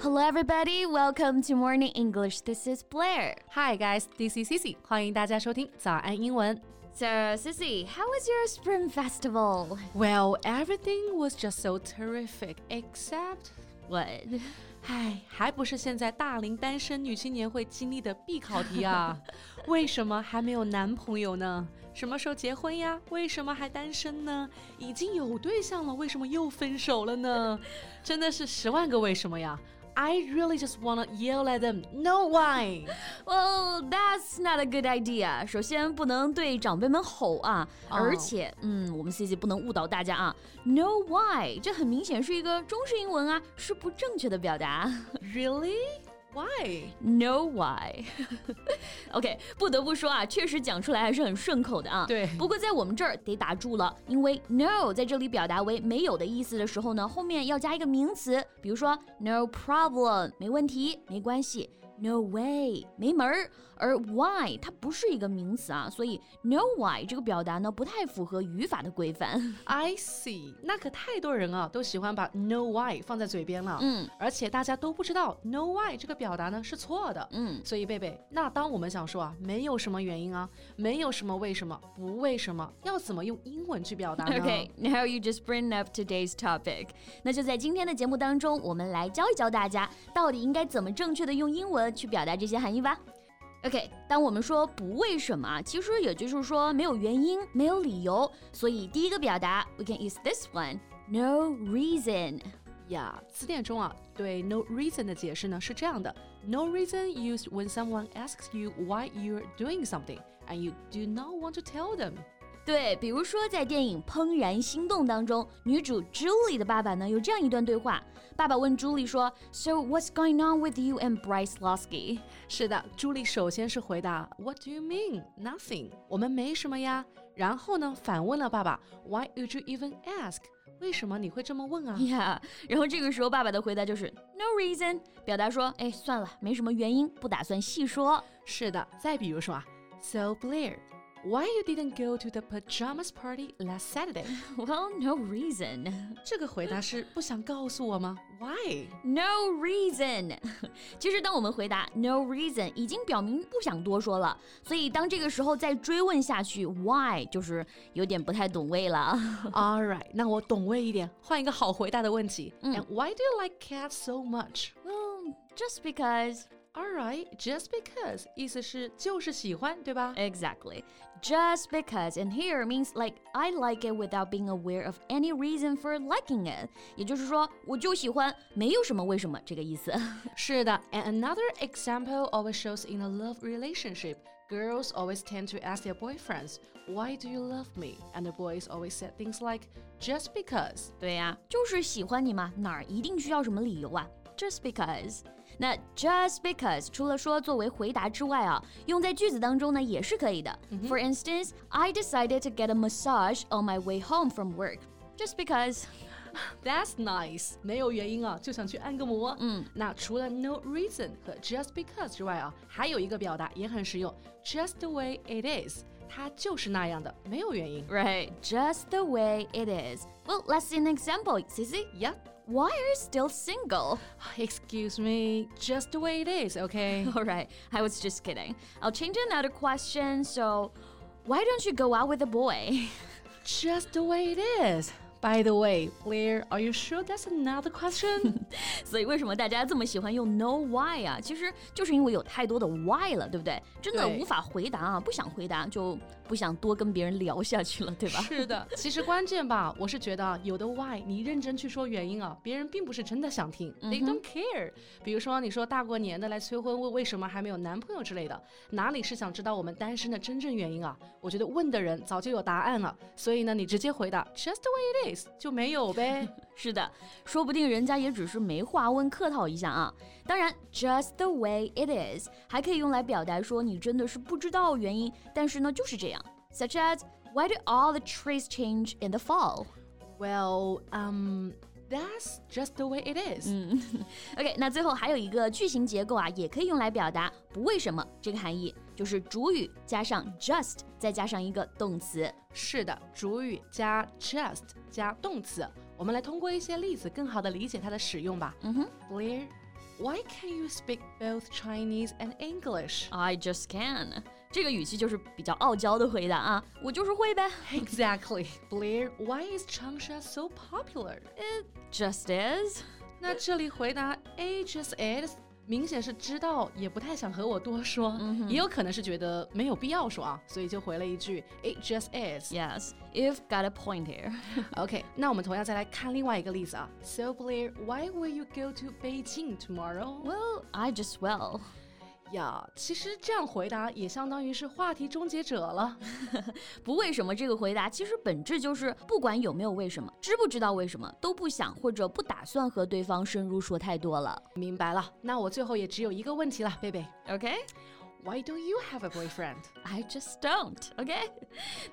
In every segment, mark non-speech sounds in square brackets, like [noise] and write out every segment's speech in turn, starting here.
Hello, everybody. Welcome to Morning English. This is Blair. Hi, guys. This is Cici. 欢迎大家收听早安英文。So, Cici, how was your Spring Festival? Well, everything was just so terrific except 喂唉，还不是现在大龄单身女青年会经历的必考题啊！为什么还没有男朋友呢？什么时候结婚呀？为什么还单身呢？已经有对象了，为什么又分手了呢？真的是十万个为什么呀！I really just wanna yell at them. No why? Well, that's not a good idea. 首先不能对长辈们吼啊，而且，嗯，我们 C C 不能误导大家啊。No why，这很明显是一个中式英文啊，是不正确的表达。Really? Why? No [laughs] why. OK，不得不说啊，确实讲出来还是很顺口的啊。对。不过在我们这儿得打住了，因为 no 在这里表达为没有的意思的时候呢，后面要加一个名词，比如说 no problem，没问题，没关系。No way，没门儿。而 why 它不是一个名词啊，所以 no why 这个表达呢不太符合语法的规范。[laughs] I see，那可太多人啊都喜欢把 no why 放在嘴边了。嗯，而且大家都不知道 no why 这个表达呢是错的。嗯，所以贝贝，那当我们想说啊，没有什么原因啊，没有什么为什么，不为什么，要怎么用英文去表达呢？Okay，now you just bring up today's topic。那就在今天的节目当中，我们来教一教大家，到底应该怎么正确的用英文。去表达这些含义吧。OK，当我们说不为什么，其实也就是说没有原因、没有理由。所以第一个表达，we can use this one，no reason。呀，词典中啊，对 no reason 的解释呢是这样的：no reason used when someone asks you why you're doing something and you do not want to tell them。 对，比如说在电影《怦然心动》当中，女主 Julie 的爸爸呢有这样一段对话。爸爸问 Julie 说：“So what's going on with you and Bryce Lasky？是的，朱莉首先是回答：“What do you mean? Nothing。我们没什么呀。”然后呢，反问了爸爸：“Why would you even ask？为什么你会这么问啊？”Yeah，然后这个时候爸爸的回答就是 “No reason”，表达说：“哎，算了，没什么原因，不打算细说。”是的，再比如说啊，So Blair。Why you didn't go to the pajamas party last Saturday? [laughs] Well, no reason. 这个回答是不想告诉我吗？Why? [laughs] No reason. 其实当我们回答 no reason，已经表明不想多说了。所以当这个时候再追问下去，why 就是有点不太懂味了。All [laughs] right，那我懂味一点，换一个好回答的问题。And why do you like cats so much? Well, just because. Alright, just because 意思是就是喜欢，对吧？Exactly. Just because and here means like I like it without being aware of any reason for liking it. 也就是说，我就喜欢，没有什么为什么这个意思。是的，and [laughs] another example always shows in a love relationship. Girls always tend to ask their boyfriends, "Why do you love me?" And the boys always said things like, "Just because." 对呀，就是喜欢你嘛，哪儿一定需要什么理由啊？Just because. 那 just because 除了说作为回答之外啊，用在句子当中呢也是可以的。For instance, I decided to get a massage on my way home from work just because. [laughs] That's nice，没有原因啊，就想去按个摩。嗯，那除了 no reason 和 just because 之外啊，还有一个表达也很实用，just the way it is。它就是那样的，没有原因。Right, just the way it is. Well, let's see an example, Sissy. Yeah. Why are you still single? [sighs] Excuse me, just the way it is, okay? [laughs] All right, I was just kidding. I'll change another question. So, why don't you go out with a boy? [laughs] just the way it is. By the way, Blair, are you sure that's another question? [laughs] 所以为什么大家这么喜欢用 no why 啊？其实就是因为有太多的 why 了，对不对？真的无法回答啊，不想回答就不想多跟别人聊下去了，对吧？是的，其实关键吧，[laughs] 我是觉得有的 why 你认真去说原因啊，别人并不是真的想听，they don't care。比如说你说大过年的来催婚，问为什么还没有男朋友之类的，哪里是想知道我们单身的真正原因啊？我觉得问的人早就有答案了，所以呢，你直接回答 just the way it 就没有呗。是的，说不定人家也只是没话问，客套一下啊。当然，just [laughs] the way it is 还可以用来表达说你真的是不知道原因，但是呢就是这样。Such as Why do all the trees change in the fall? Well, um. That's just the way it is. 嗯，OK，那最后还有一个句型结构啊，也可以用来表达不为什么这个含义，就是主语加上 [laughs] just，再加上一个动词。是的，主语加 just 加动词 我们来通过一些例子更好的理解它的使用吧。嗯哼 Blair, why can you speak both Chinese and English? ，I just can。 这个语气就是比较傲娇的回答啊，我就是会呗。 Exactly. [laughs] Blair, why is Changsha so popular? Just is。那这里回答 A just is，明显是知道，也不太想和我多说，也有可能是觉得没有必要说啊，所以就回了一句 It just is。 Yes, you've got a point here. [laughs] OK，那我们同样再来看另外一个例子啊。So Blair, why will you go to Beijing tomorrow? Well, I just will. 呀，其实这样回答也相当于是话题终结者了。[laughs] 不为什么这个回答，其实本质就是不管有没有为什么，知不知道为什么，都不想或者不打算和对方深入说太多了。明白了，那我最后也只有一个问题了，贝贝 Okay? ，Why don't you have a boyfriend？ I just don't. Okay?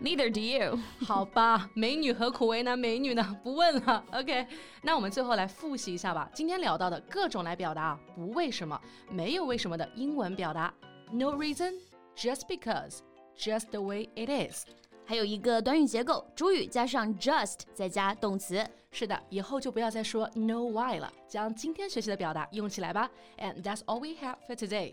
Neither do you. [laughs] 好吧，美女何苦为难美女呢？不问了。OK，那我们最后来复习一下吧。今天聊到的各种来表达不为什么、没有为什么的英文表达：no [laughs] reason, just because, just the way it is。还有一个短语结构，主语加上 just，再加动词。是的，以后就不要再说 no why 了，将今天学习的表达用起来吧。And that's all we have for today.